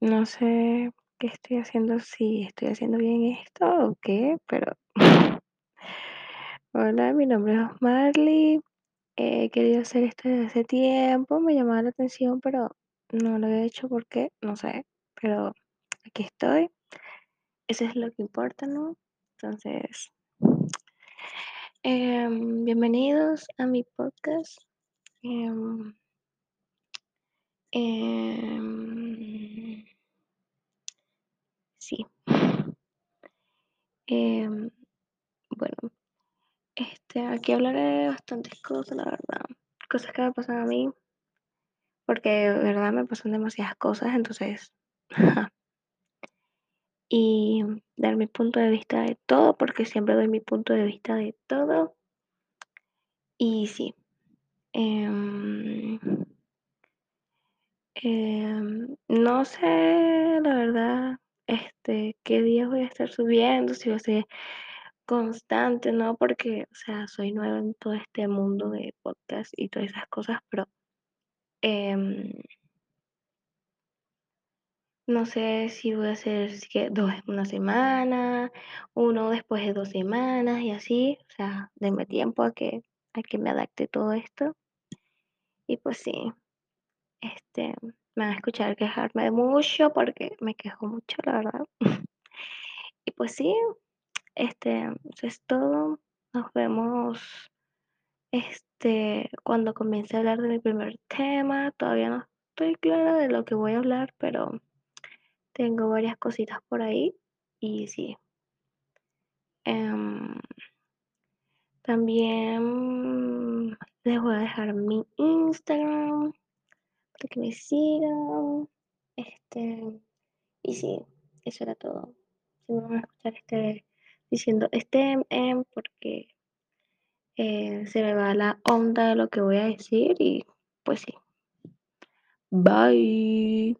No sé qué estoy haciendo, si estoy haciendo bien esto o qué, pero hola, mi nombre es Marley. He querido hacer esto desde hace tiempo, me llamaba la atención, pero no lo he hecho porque no sé, pero aquí estoy. Eso es lo que importa, ¿no? Entonces, em, bienvenidos a mi podcast. Em, em, sí. Em, bueno, este, aquí hablaré de bastantes cosas, la verdad. Cosas que me pasan a mí, porque de verdad me pasan demasiadas cosas, entonces, y dar mi punto de vista de todo, porque siempre doy mi punto de vista de todo. Y sí, em, em, no sé, la verdad, este, qué días voy a estar subiendo, si va a ser constante, ¿no? Porque, o sea, soy nueva en todo este mundo de podcast y todas esas cosas, pero em, no sé si voy a hacer que dos una semana, uno después de dos semanas y así, o sea, denme tiempo a que, a que me adapte todo esto. Y pues sí, este, me van a escuchar quejarme de mucho porque me quejo mucho, la verdad. y pues sí, este, eso es todo. Nos vemos este, cuando comience a hablar de mi primer tema. Todavía no estoy clara de lo que voy a hablar, pero tengo varias cositas por ahí. Y sí. Em, también les voy a dejar mi Instagram que me sigan. Este, y sí, eso era todo. Si me van a escuchar este, diciendo este em, porque eh, se me va la onda de lo que voy a decir y pues sí. Bye.